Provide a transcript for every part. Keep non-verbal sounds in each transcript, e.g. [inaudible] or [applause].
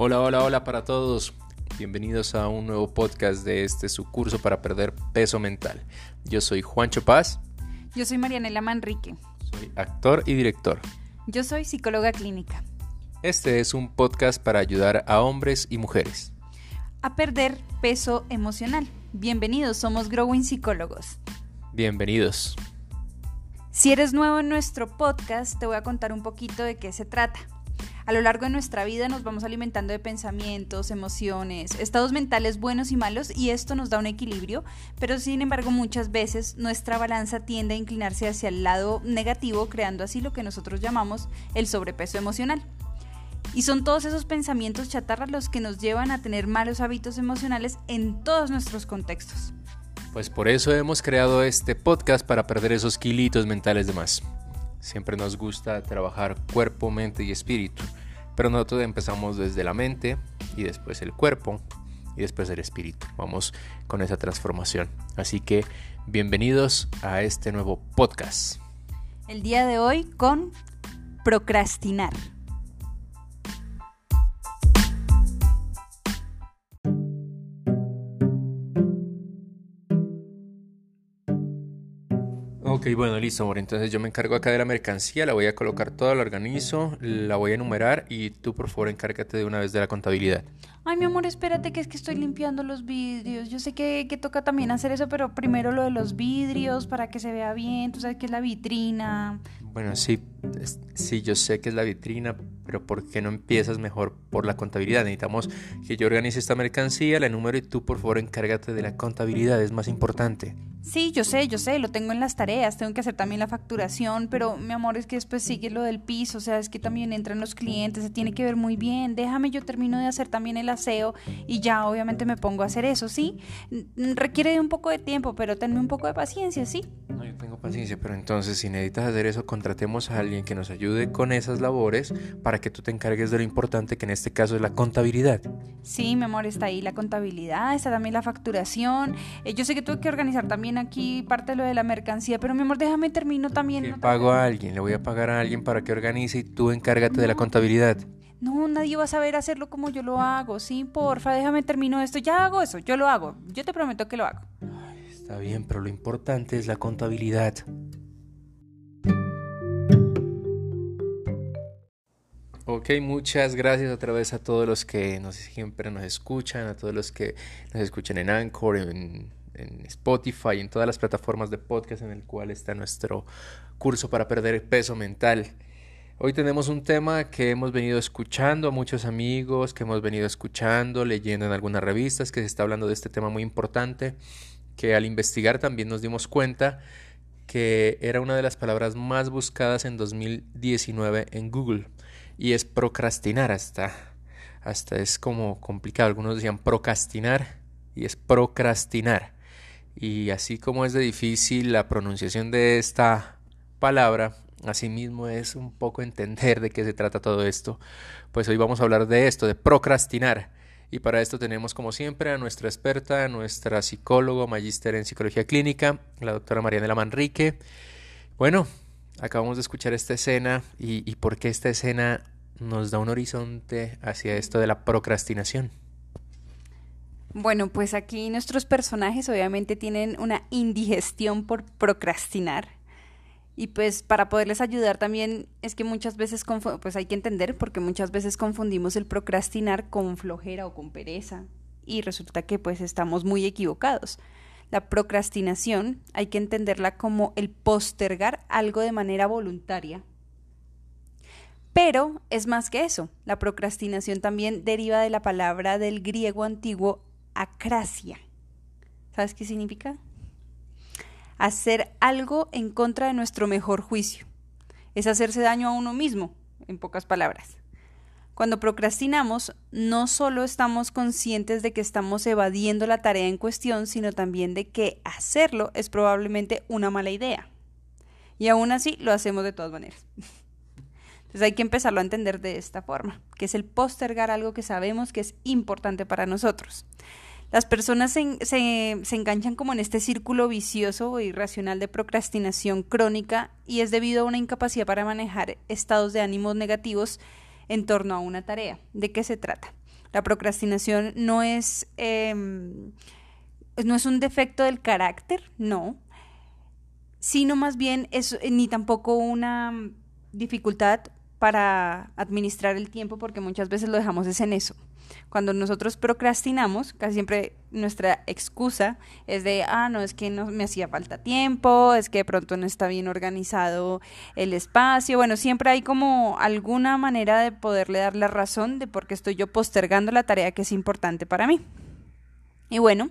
Hola, hola, hola para todos. Bienvenidos a un nuevo podcast de este su curso para perder peso mental. Yo soy Juancho Paz. Yo soy Marianela Manrique. Soy actor y director. Yo soy psicóloga clínica. Este es un podcast para ayudar a hombres y mujeres a perder peso emocional. Bienvenidos, somos Growing Psicólogos. Bienvenidos. Si eres nuevo en nuestro podcast, te voy a contar un poquito de qué se trata. A lo largo de nuestra vida nos vamos alimentando de pensamientos, emociones, estados mentales buenos y malos y esto nos da un equilibrio, pero sin embargo muchas veces nuestra balanza tiende a inclinarse hacia el lado negativo, creando así lo que nosotros llamamos el sobrepeso emocional. Y son todos esos pensamientos chatarras los que nos llevan a tener malos hábitos emocionales en todos nuestros contextos. Pues por eso hemos creado este podcast para perder esos kilitos mentales de más. Siempre nos gusta trabajar cuerpo, mente y espíritu, pero nosotros empezamos desde la mente y después el cuerpo y después el espíritu. Vamos con esa transformación. Así que bienvenidos a este nuevo podcast. El día de hoy con procrastinar. Bueno, listo, amor. Entonces yo me encargo acá de la mercancía, la voy a colocar toda, la organizo, la voy a enumerar y tú por favor encárgate de una vez de la contabilidad. Ay, mi amor, espérate que es que estoy limpiando los vidrios. Yo sé que, que toca también hacer eso, pero primero lo de los vidrios para que se vea bien. Tú sabes que es la vitrina. Bueno, sí, sí, yo sé que es la vitrina, pero ¿por qué no empiezas mejor por la contabilidad? Necesitamos que yo organice esta mercancía, la enumero y tú por favor encárgate de la contabilidad, es más importante. Sí, yo sé, yo sé, lo tengo en las tareas, tengo que hacer también la facturación, pero mi amor es que después sigue lo del piso, o sea, es que también entran los clientes, se tiene que ver muy bien, déjame, yo termino de hacer también el aseo y ya obviamente me pongo a hacer eso, ¿sí? Requiere de un poco de tiempo, pero tenme un poco de paciencia, ¿sí? No, yo tengo paciencia, pero entonces si necesitas hacer eso, contratemos a alguien que nos ayude con esas labores para que tú te encargues de lo importante, que en este caso es la contabilidad. Sí, mi amor, está ahí la contabilidad, está también la facturación, eh, yo sé que tuve que organizar también aquí parte de lo de la mercancía, pero mi amor, déjame termino también. No pago a alguien, le voy a pagar a alguien para que organice y tú encárgate de la contabilidad. No, nadie va a saber hacerlo como yo lo hago, sí, porfa, déjame termino esto, ya hago eso, yo lo hago, yo te prometo que lo hago. está bien, pero lo importante es la contabilidad. Ok, muchas gracias otra vez a todos los que nos, siempre nos escuchan, a todos los que nos escuchan en Anchor, en Spotify, en todas las plataformas de podcast en el cual está nuestro curso para perder peso mental. Hoy tenemos un tema que hemos venido escuchando a muchos amigos, que hemos venido escuchando, leyendo en algunas revistas, que se está hablando de este tema muy importante, que al investigar también nos dimos cuenta que era una de las palabras más buscadas en 2019 en Google y es procrastinar hasta hasta es como complicado, algunos decían procrastinar y es procrastinar. Y así como es de difícil la pronunciación de esta palabra, asimismo es un poco entender de qué se trata todo esto. Pues hoy vamos a hablar de esto, de procrastinar. Y para esto tenemos como siempre a nuestra experta, a nuestra psicóloga, magíster en psicología clínica, la doctora Marianela Manrique. Bueno, acabamos de escuchar esta escena y, por qué esta escena nos da un horizonte hacia esto de la procrastinación. Bueno, pues aquí nuestros personajes obviamente tienen una indigestión por procrastinar. Y pues para poderles ayudar también es que muchas veces, pues hay que entender porque muchas veces confundimos el procrastinar con flojera o con pereza. Y resulta que pues estamos muy equivocados. La procrastinación hay que entenderla como el postergar algo de manera voluntaria. Pero es más que eso. La procrastinación también deriva de la palabra del griego antiguo acracia. ¿Sabes qué significa? Hacer algo en contra de nuestro mejor juicio. Es hacerse daño a uno mismo, en pocas palabras. Cuando procrastinamos, no solo estamos conscientes de que estamos evadiendo la tarea en cuestión, sino también de que hacerlo es probablemente una mala idea. Y aún así lo hacemos de todas maneras. Entonces hay que empezarlo a entender de esta forma, que es el postergar algo que sabemos que es importante para nosotros. Las personas se, se, enganchan como en este círculo vicioso o irracional de procrastinación crónica y es debido a una incapacidad para manejar estados de ánimos negativos en torno a una tarea. ¿De qué se trata? La procrastinación no es, em, no es un defecto del carácter, no, sino más bien es ni tampoco una dificultad para administrar el tiempo porque muchas veces lo dejamos es en eso. Cuando nosotros procrastinamos, casi siempre nuestra excusa es de, ah, no, es que no me hacía falta tiempo, es que de pronto no está bien organizado el espacio. Bueno, siempre hay como alguna manera de poderle dar la razón de por qué estoy yo postergando la tarea que es importante para mí. Y bueno,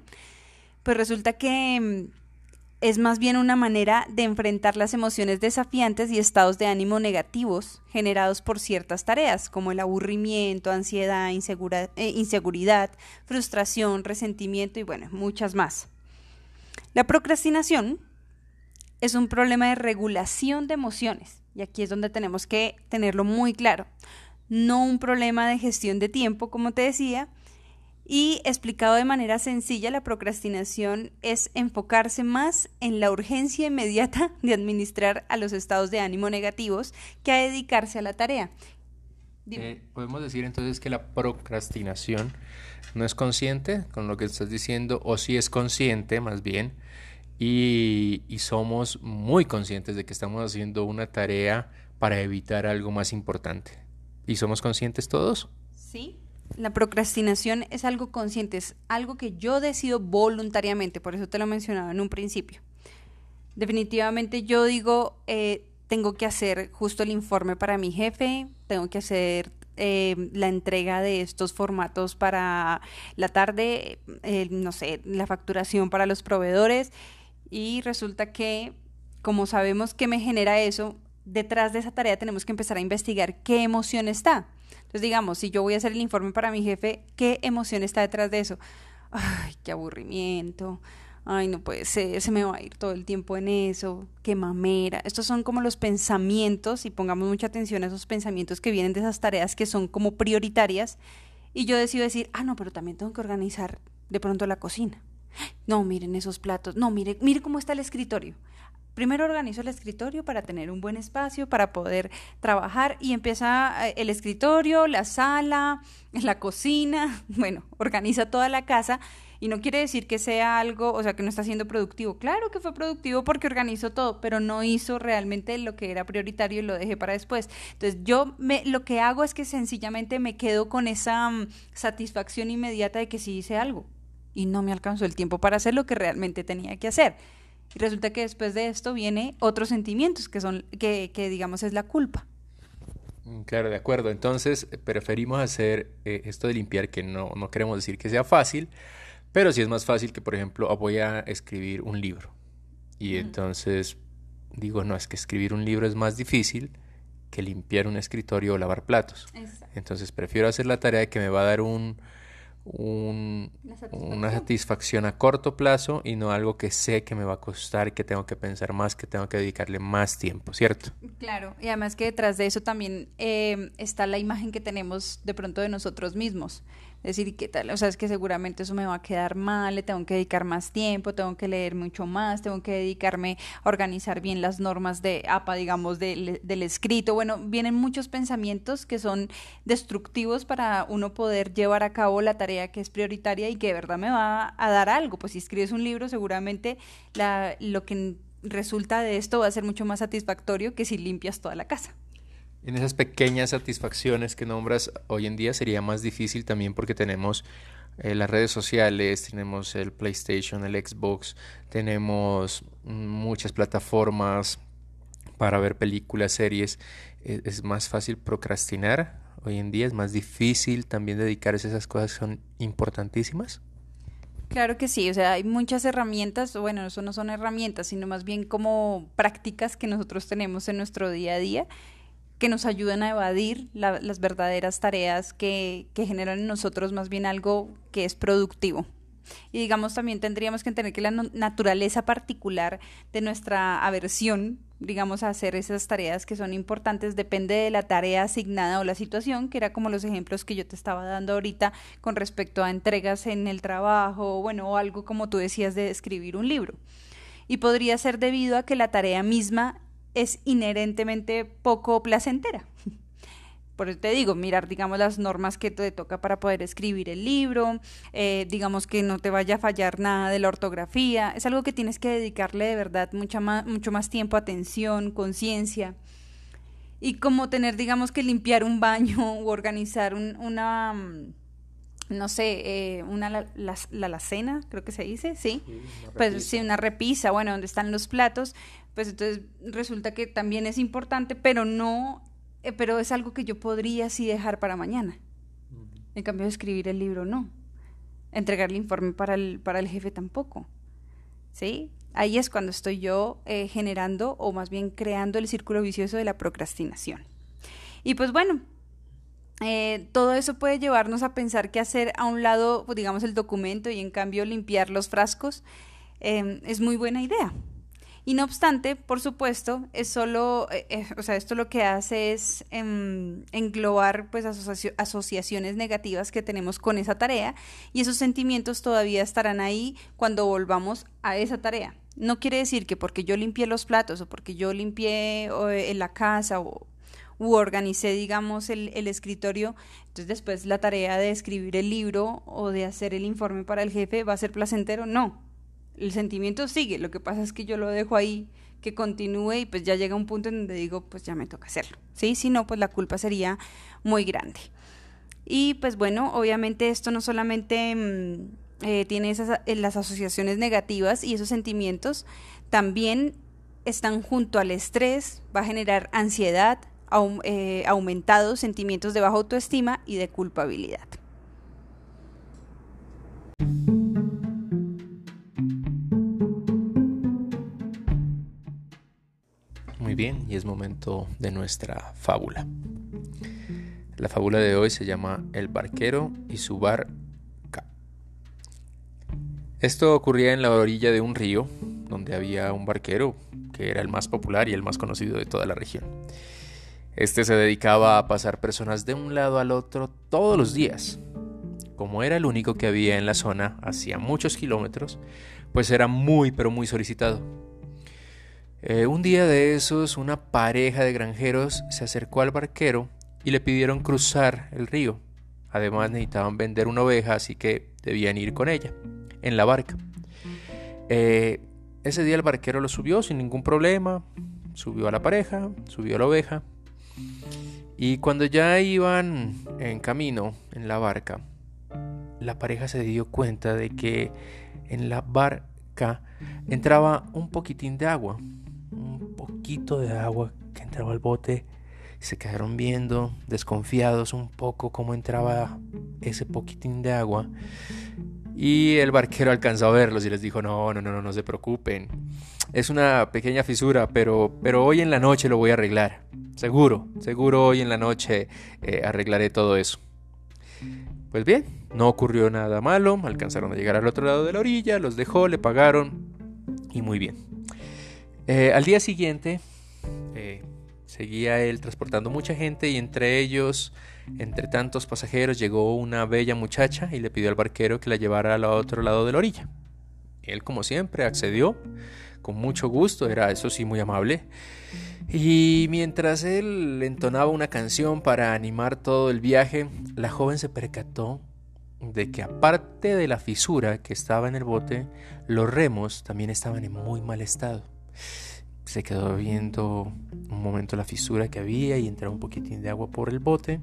pues resulta que es más bien una manera de enfrentar las emociones desafiantes y estados de ánimo negativos generados por ciertas tareas, como el aburrimiento, ansiedad, eh, inseguridad, frustración, resentimiento y bueno, muchas más. La procrastinación es un problema de regulación de emociones, y aquí es donde tenemos que tenerlo muy claro. No un problema de gestión de tiempo, como te decía, y explicado de manera sencilla, la procrastinación es enfocarse más en la urgencia inmediata [laughs] de administrar a los estados de ánimo negativos que a dedicarse a la tarea. Eh, podemos decir entonces que la procrastinación no es consciente con lo que estás diciendo, o si es consciente más bien, y, y somos muy conscientes de que estamos haciendo una tarea para evitar algo más importante. ¿Y somos conscientes todos? Sí, la procrastinación es algo consciente, es algo que yo decido voluntariamente, por eso te lo mencionaba en un principio. Definitivamente yo digo, eh, tengo que hacer justo el informe para mi jefe, tengo que hacer eh, la entrega de estos formatos para la tarde, no sé, la facturación para los proveedores y resulta que, como sabemos que me genera eso, detrás de esa tarea tenemos que empezar a investigar qué emoción está. Entonces, digamos, si yo voy a hacer el informe para mi jefe, ¿qué emoción está detrás de eso? Ay, qué aburrimiento. Ay, no puede ser, se me va a ir todo el tiempo en eso, qué mamera. Estos son como los pensamientos, y pongamos mucha atención a esos pensamientos que vienen de esas tareas que son como prioritarias. Y yo decido decir, ah, no, pero también tengo que organizar de pronto la cocina. No, miren esos platos. No, mire, mire cómo está el escritorio. Primero organizo el escritorio para tener un buen espacio, para poder trabajar y empieza eh, el escritorio, la sala, [laughs] la cocina, [laughs] bueno, organiza toda la casa y no quiere decir que sea algo, o sea, que no está siendo productivo. Claro que fue productivo porque organizó todo, pero no hizo realmente lo que era prioritario y lo dejé para después. Entonces, yo me, lo que hago es que sencillamente me quedo con esa mm, satisfacción inmediata de que sí hice algo y no me alcanzó el tiempo para hacer lo que realmente tenía que hacer. Y resulta que después de esto viene otros sentimientos que son, que, que digamos es la culpa. Mm, claro, de acuerdo. Entonces preferimos hacer eh, esto de limpiar, que no, no queremos decir que sea fácil, pero sí es más fácil que, por ejemplo, voy a escribir un libro. Y entonces digo, no, es que escribir un libro es más difícil que limpiar un escritorio o lavar platos. Entonces prefiero hacer la tarea que me va a dar un, una, satisfacción. a corto plazo y no algo que sé que me va a costar, que tengo que pensar más, que tengo que dedicarle más tiempo, ¿cierto? Claro, y además que detrás de eso también eh, está la imagen que tenemos de pronto de nosotros mismos decir, ¿qué tal? O sea, es que seguramente eso me va a quedar mal, le tengo que dedicar más tiempo, tengo que leer mucho más, tengo que dedicarme a organizar bien las normas de APA, digamos, del, del escrito. Bueno, vienen muchos pensamientos que son destructivos para uno poder llevar a cabo la tarea que es prioritaria y que de verdad me va a dar algo. Pues si escribes un libro, seguramente la, lo que resulta de esto va a ser mucho más satisfactorio que si limpias toda la casa. En esas pequeñas satisfacciones que nombras hoy en día sería más difícil también porque tenemos eh, las redes sociales, tenemos el PlayStation, el Xbox, tenemos muchas plataformas para ver películas, series. Es, es, más fácil procrastinar hoy en día, es más difícil también dedicarse a esas cosas que son importantísimas. Claro que sí, o sea, hay muchas herramientas, bueno, eso no son herramientas, sino más bien como prácticas que nosotros tenemos en nuestro día a día que nos ayuden a evadir las verdaderas tareas que, que generan en nosotros más bien algo que es productivo. Y digamos, también tendríamos que entender que la naturaleza particular de nuestra aversión, digamos, a hacer esas tareas que son importantes depende de la tarea asignada o la situación, que era como los ejemplos que yo te estaba dando ahorita con respecto a entregas en el trabajo, bueno, o algo como tú decías de escribir un libro. Y podría ser debido a que la tarea misma es inherentemente poco placentera. [laughs] por eso te digo, mirar, digamos, las normas que te toca para poder escribir el libro, eh, digamos que no te vaya a fallar nada de la ortografía. Es algo que tienes que dedicarle de verdad mucha más, mucho más tiempo, atención, conciencia. Y como tener, digamos, que limpiar un baño [laughs] o organizar una, mm, no sé, eh, una la, la, la, alacena, creo que se dice, ¿sí? pues sí, una repisa, bueno, donde están los platos, pues entonces resulta que también es importante, pero no eh, pero es algo que yo podría sí dejar para mañana. En cambio, escribir el libro no. Entregar el informe para el, para el jefe tampoco. ¿Sí? Ahí es cuando estoy yo eh, generando o más bien creando el círculo vicioso de la procrastinación. Y pues bueno, eh, todo eso puede llevarnos a pensar que hacer a un lado, pues, digamos, el documento y en cambio limpiar los frascos es muy buena idea. Y no obstante, por supuesto, es solo, eh, eh, o sea, esto lo que hace es em, englobar pues asociaciones negativas que tenemos con esa tarea y esos sentimientos todavía estarán ahí cuando volvamos a esa tarea. No quiere decir que porque yo limpié los platos o porque yo limpié eh, en la casa o, u organicé, digamos, el, el, escritorio, entonces después la tarea de escribir el libro o de hacer el informe para el jefe va a ser placentero. No, el sentimiento sigue, lo que pasa es que yo lo dejo ahí que continúe y pues ya llega un punto en donde digo, pues ya me toca hacerlo, ¿sí? Si no, pues la culpa sería muy grande. Y pues bueno, obviamente esto no solamente mm, eh, tiene esas, eh, las asociaciones negativas y esos sentimientos, también están junto al estrés, va a generar ansiedad, eh, aumentados sentimientos de baja autoestima y de culpabilidad. Bien y es momento de nuestra fábula. La fábula de hoy se llama El barquero y su barca. Esto ocurría en la orilla de un río donde había un barquero que era el más popular y el más conocido de toda la región. Este se dedicaba a pasar personas de un lado al otro todos los días. Como era el único que había en la zona hacía muchos kilómetros, pues era muy pero muy solicitado eh, un día de esos, una pareja de granjeros se acercó al barquero y le pidieron cruzar el río. Además necesitaban vender una oveja, así que debían ir con ella, en la barca. Eh, ese día el barquero lo subió sin ningún problema, subió a la pareja, subió a la oveja. Y cuando ya iban en camino en la barca, la pareja se dio cuenta de que en la barca entraba un poquitín de agua poquito de agua que entraba al bote. Se quedaron viendo, desconfiados un poco cómo entraba ese poquitín de agua. Y el barquero alcanzó a verlos y les dijo, no, no, no, no, no se preocupen. Es una pequeña fisura, pero, pero hoy en la noche lo voy a arreglar. Seguro, seguro hoy en la noche eh, arreglaré todo eso. Pues bien, no ocurrió nada malo, alcanzaron a llegar al otro lado de la orilla, los dejó, le pagaron y muy bien. Eh, al día siguiente eh, seguía él transportando mucha gente y entre ellos, entre tantos pasajeros, llegó una bella muchacha y le pidió al barquero que la llevara al otro lado de la orilla. Él, como siempre, accedió con mucho gusto, era eso sí muy amable. Y mientras él entonaba una canción para animar todo el viaje, la joven se percató de que aparte de la fisura que estaba en el bote, los remos también estaban en muy mal estado. Se quedó viendo un momento la fisura que había y entró un poquitín de agua por el bote,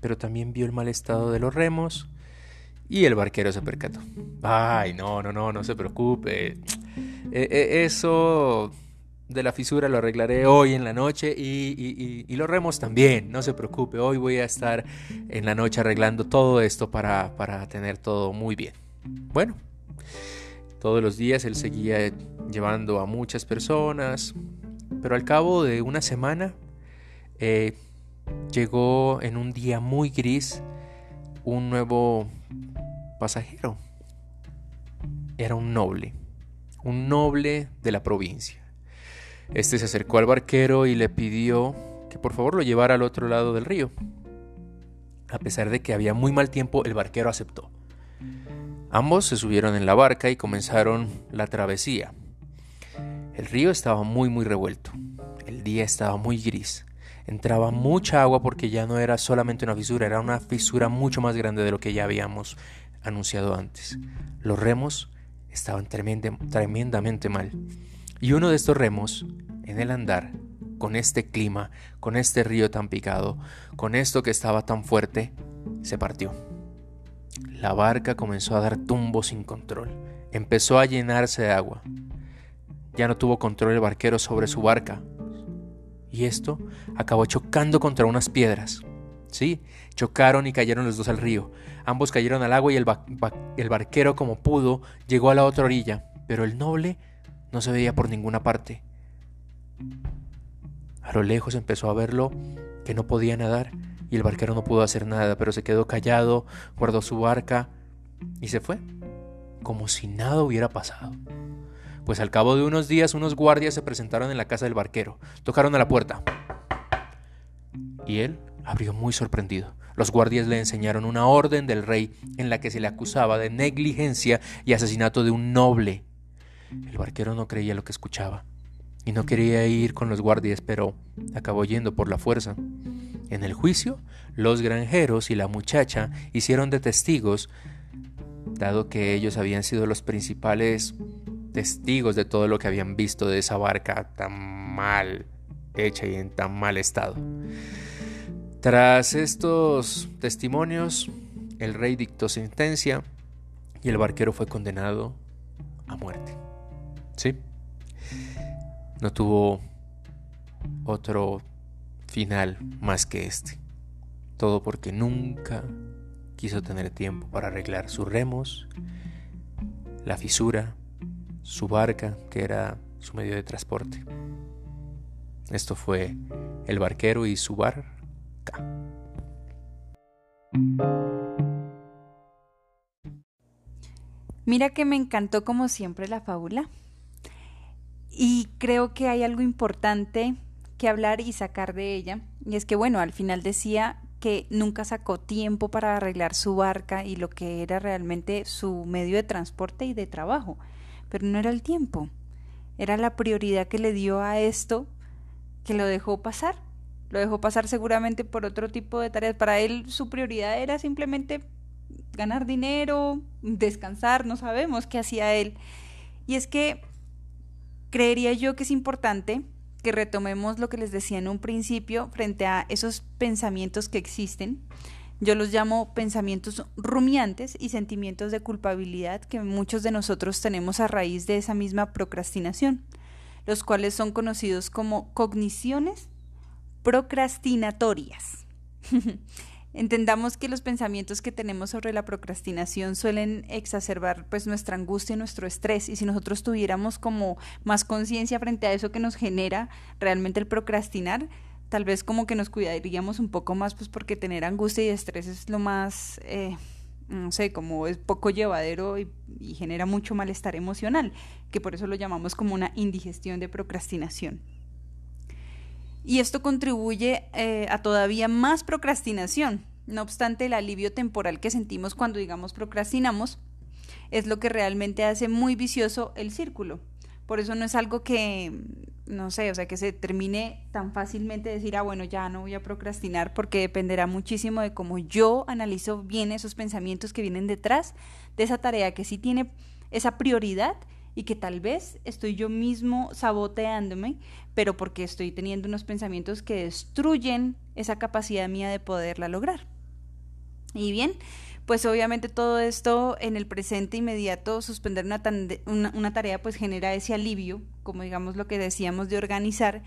pero también vio el mal estado de los remos y el barquero se percató. Ay, no, no, no, no se preocupe. E, e, eso de la fisura lo arreglaré hoy en la noche y, y, los remos también, no se preocupe, hoy voy a estar en la noche arreglando todo esto para, para tener todo muy bien. Bueno, todos los días él seguía llevando a muchas personas, pero al cabo de una semana eh, llegó en un día muy gris un nuevo pasajero. Era un noble, un noble de la provincia. Este se acercó al barquero y le pidió que por favor lo llevara al otro lado del río. A pesar de que había muy mal tiempo, el barquero aceptó. Ambos se subieron en la barca y comenzaron la travesía. El río estaba muy muy revuelto. El día estaba muy gris. entraba mucha agua porque ya no era solamente una fisura, era una fisura mucho más grande de lo que ya habíamos anunciado antes. Los remos estaban tremendamente mal. Y uno de estos remos, en el andar, con este clima, con este río tan picado, con esto que estaba tan fuerte, se partió. La barca comenzó a dar tumbos sin control. Empezó a llenarse de agua. Ya no tuvo control el barquero sobre su barca. Y esto acabó chocando contra unas piedras. Sí, chocaron y cayeron los dos al río. Ambos cayeron al agua y el, barquero, como pudo, llegó a la otra orilla, pero el noble no se veía por ninguna parte. A lo lejos empezó a verlo que no podía nadar y el barquero no pudo hacer nada, pero se quedó callado, guardó su barca y se fue, como si nada hubiera pasado. Pues al cabo de unos días unos guardias se presentaron en la casa del barquero, tocaron a la puerta y él abrió muy sorprendido. Los guardias le enseñaron una orden del rey en la que se le acusaba de negligencia y asesinato de un noble. El barquero no creía lo que escuchaba y no quería ir con los guardias, pero acabó yendo por la fuerza. En el juicio, los granjeros y la muchacha hicieron de testigos, dado que ellos habían sido los principales testigos de todo lo que habían visto de esa barca tan mal hecha y en tan mal estado. Tras estos testimonios, el rey dictó sentencia y el barquero fue condenado a muerte. ¿Sí? No tuvo otro final más que este. Todo porque nunca quiso tener tiempo para arreglar sus remos, la fisura, su barca, que era su medio de transporte. Esto fue el barquero y su bar Mira que me encantó como siempre la fábula y creo que hay algo importante que hablar y sacar de ella y es que bueno, al final decía que nunca sacó tiempo para arreglar su barca y lo que era realmente su medio de transporte y de trabajo, pero no era el tiempo, era la prioridad que le dio a esto que lo dejó pasar lo dejó pasar seguramente por otro tipo de tareas. Para él su prioridad era simplemente ganar dinero, descansar, no sabemos qué hacía él. Y es que creería yo que es importante que retomemos lo que les decía en un principio frente a esos pensamientos que existen. Yo los llamo pensamientos rumiantes y sentimientos de culpabilidad que muchos de nosotros tenemos a raíz de esa misma procrastinación, los cuales son conocidos como cogniciones procrastinatorias. [laughs] Entendamos que los pensamientos que tenemos sobre la procrastinación suelen exacerbar pues nuestra angustia y nuestro estrés y si nosotros tuviéramos como más conciencia frente a eso que nos genera realmente el procrastinar, tal vez como que nos cuidaríamos un poco más pues porque tener angustia y estrés es lo más eh, no sé, como es poco llevadero y, y genera mucho malestar emocional, que por eso lo llamamos como una indigestión de procrastinación y esto contribuye eh, a todavía más procrastinación. No obstante, el alivio temporal que sentimos cuando, digamos, procrastinamos es lo que realmente hace muy vicioso el círculo. Por eso no es algo que, no sé, o sea, que se termine tan fácilmente decir, ah, bueno, ya no voy a procrastinar, porque dependerá muchísimo de cómo yo analizo bien esos pensamientos que vienen detrás de esa tarea que sí tiene esa prioridad y que tal vez estoy yo mismo saboteándome, pero porque estoy teniendo unos pensamientos que destruyen esa capacidad mía de poderla lograr. Y bien, pues obviamente todo esto en el presente inmediato, suspender una, una, tarea, pues genera ese alivio, como digamos lo que decíamos de organizar,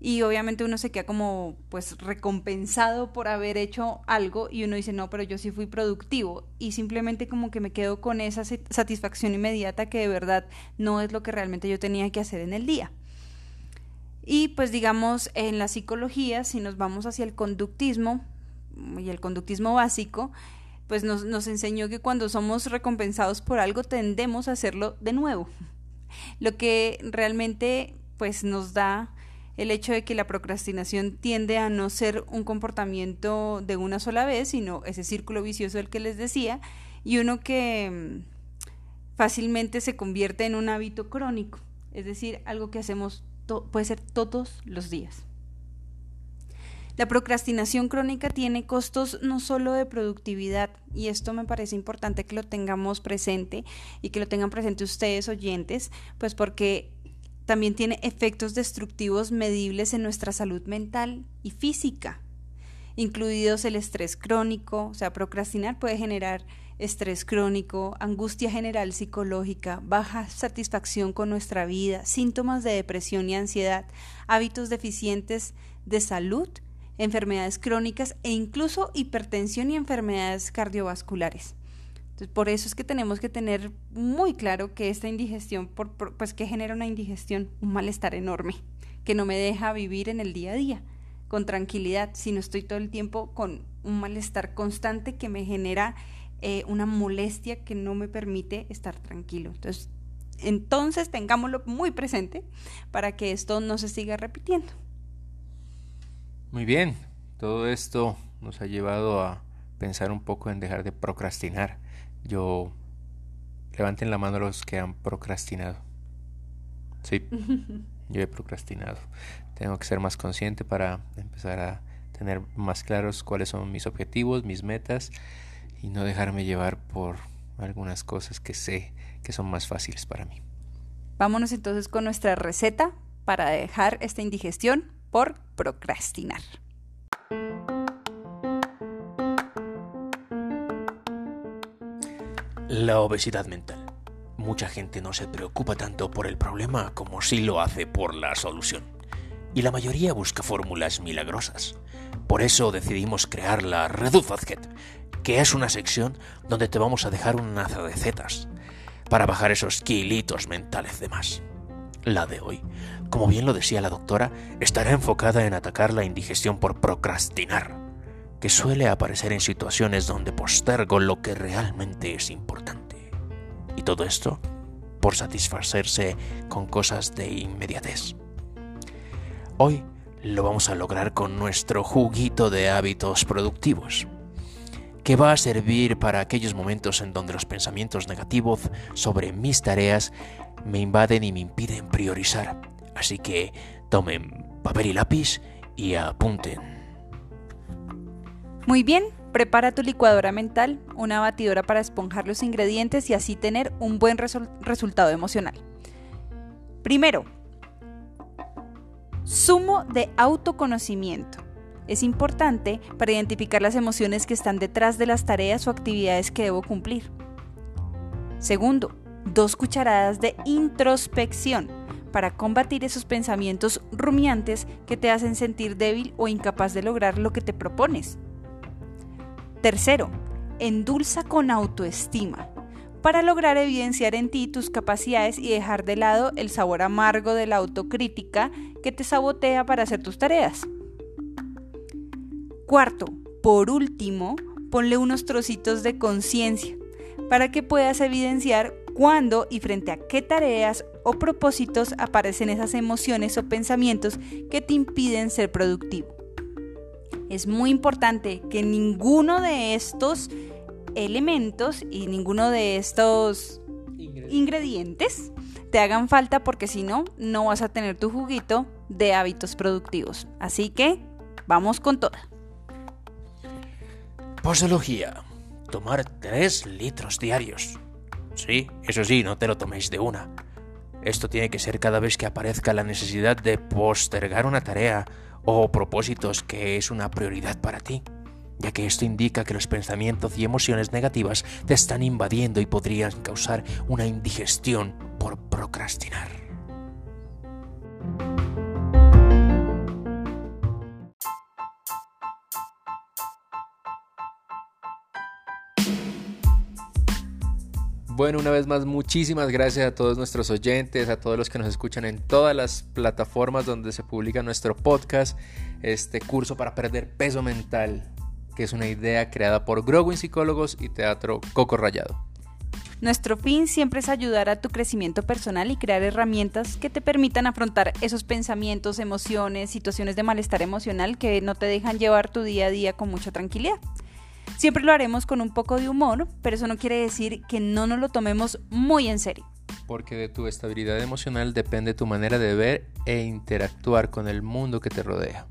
y obviamente uno se queda como pues recompensado por haber hecho algo y uno dice, no, pero yo sí fui productivo y simplemente como que me quedo con esa satisfacción inmediata que de verdad no es lo que realmente yo tenía que hacer en el día. Y pues digamos, en la psicología, si nos vamos hacia el conductismo y el conductismo básico, pues nos, nos enseñó que cuando somos recompensados por algo tendemos a hacerlo de nuevo. [laughs] Lo que realmente pues nos da el hecho de que la procrastinación tiende a no ser un comportamiento de una sola vez, sino ese círculo vicioso del que les decía, y uno que mm, fácilmente se convierte en un hábito crónico, es decir, algo que hacemos puede ser todos los días. La procrastinación crónica tiene costos no solo de productividad, y esto me parece importante que lo tengamos presente y que lo tengan presente ustedes oyentes, pues porque también tiene efectos destructivos medibles en nuestra salud mental y física, incluidos el estrés crónico, o sea, procrastinar puede generar estrés crónico, angustia general psicológica, baja satisfacción con nuestra vida, síntomas de depresión y ansiedad, hábitos deficientes de salud enfermedades crónicas e incluso hipertensión y enfermedades cardiovasculares. Entonces, por eso es que tenemos que tener muy claro que esta indigestión, por, pues que genera una indigestión, un malestar enorme, que no me deja vivir en el día a día con tranquilidad, sino estoy todo el tiempo con un malestar constante que me genera eh, una molestia que no me permite estar tranquilo. Entonces, entonces tengámoslo muy presente para que esto no se siga repitiendo. Muy bien, todo esto nos ha llevado a pensar un poco en dejar de procrastinar. Yo levanten la mano los que han procrastinado. Sí, [laughs] yo he procrastinado. Tengo que ser más consciente para empezar a tener más claros cuáles son mis objetivos, mis metas y no dejarme llevar por algunas cosas que sé que son más fáciles para mí. Vámonos entonces con nuestra receta para dejar esta indigestión por procrastinar. La obesidad mental. Mucha gente no se preocupa tanto por el problema como si lo hace por la solución. Y la mayoría busca fórmulas milagrosas. Por eso decidimos crear la Redufazket, que es una sección donde te vamos a dejar una recetas para bajar esos kilitos mentales de más. La de hoy, como bien lo decía la doctora, estará enfocada en atacar la indigestión por procrastinar, que suele aparecer en situaciones donde postergo lo que realmente es importante. Y todo esto por satisfacerse con cosas de inmediatez. Hoy lo vamos a lograr con nuestro juguito de hábitos productivos, que va a servir para aquellos momentos en donde los pensamientos negativos sobre mis tareas me invaden y me impiden priorizar. Así que tomen papel y lápiz y apunten. Muy bien, prepara tu licuadora mental, una batidora para esponjar los ingredientes y así tener un buen resultado emocional. Primero, sumo de autoconocimiento. Es importante para identificar las emociones que están detrás de las tareas o actividades que debo cumplir. Segundo, dos cucharadas de introspección para combatir esos pensamientos rumiantes que te hacen sentir débil o incapaz de lograr lo que te propones. Tercero, endulza con autoestima para lograr evidenciar en ti tus capacidades y dejar de lado el sabor amargo de la autocrítica que te sabotea para hacer tus tareas. Cuarto, por último, ponle unos trocitos de conciencia para que puedas evidenciar cuándo y frente a qué tareas o propósitos aparecen esas emociones o pensamientos que te impiden ser productivo. Es muy importante que ninguno de estos elementos y ninguno de estos ingredientes, te hagan falta porque si no, no vas a tener tu juguito de hábitos productivos. Así que vamos con toda. Posología. Tomar 3 litros diarios. Sí, eso sí, no te lo toméis de una. Esto tiene que ser cada vez que aparezca la necesidad de postergar una tarea o propósitos que es una prioridad para ti, ya que esto indica que los pensamientos y emociones negativas te están invadiendo y podrían causar una indigestión por procrastinar. Bueno, una vez más, muchísimas gracias a todos nuestros oyentes, a todos los que nos escuchan en todas las plataformas donde se publica nuestro podcast, este curso para perder peso mental, que es una idea creada por Growing Psicólogos y Teatro Coco Rayado. Nuestro fin siempre es ayudar a tu crecimiento personal y crear herramientas que te permitan afrontar esos pensamientos, emociones, situaciones de malestar emocional que no te dejan llevar tu día a día con mucha tranquilidad. Siempre lo haremos con un poco de humor, pero eso no quiere decir que no nos lo tomemos muy en serio. Porque de tu estabilidad emocional depende tu manera de ver e interactuar con el mundo que te rodea.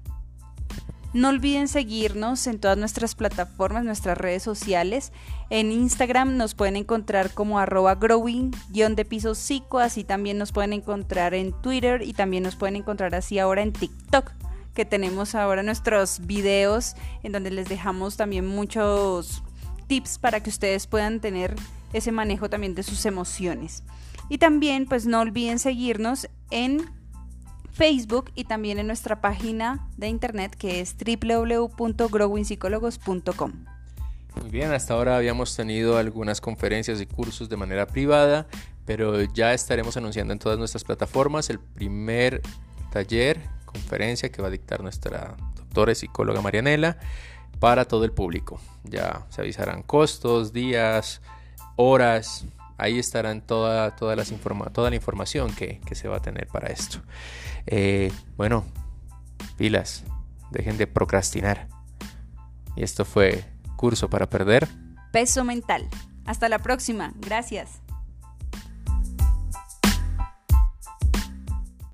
No olviden seguirnos en todas nuestras plataformas, nuestras redes sociales. En Instagram nos pueden encontrar como arroba growing de piso psico, así también nos pueden encontrar en Twitter y también nos pueden encontrar así ahora en TikTok, que tenemos ahora nuestros videos en donde les dejamos también muchos tips para que ustedes puedan tener ese manejo también de sus emociones. Y también pues no olviden seguirnos en Facebook y también en nuestra página de internet que es www.growingpsicólogos.com. Muy bien, hasta ahora habíamos tenido algunas conferencias y cursos de manera privada, pero ya estaremos anunciando en todas nuestras plataformas el primer taller, conferencia que va a dictar nuestra doctora y psicóloga Marianela para todo el público. Ya se avisarán costos, días, horas, ahí estarán toda, las toda la información que, se va a tener para esto. Eh, bueno, pilas, dejen de procrastinar. Y esto fue Curso para Perder. Peso Mental. Hasta la próxima. Gracias.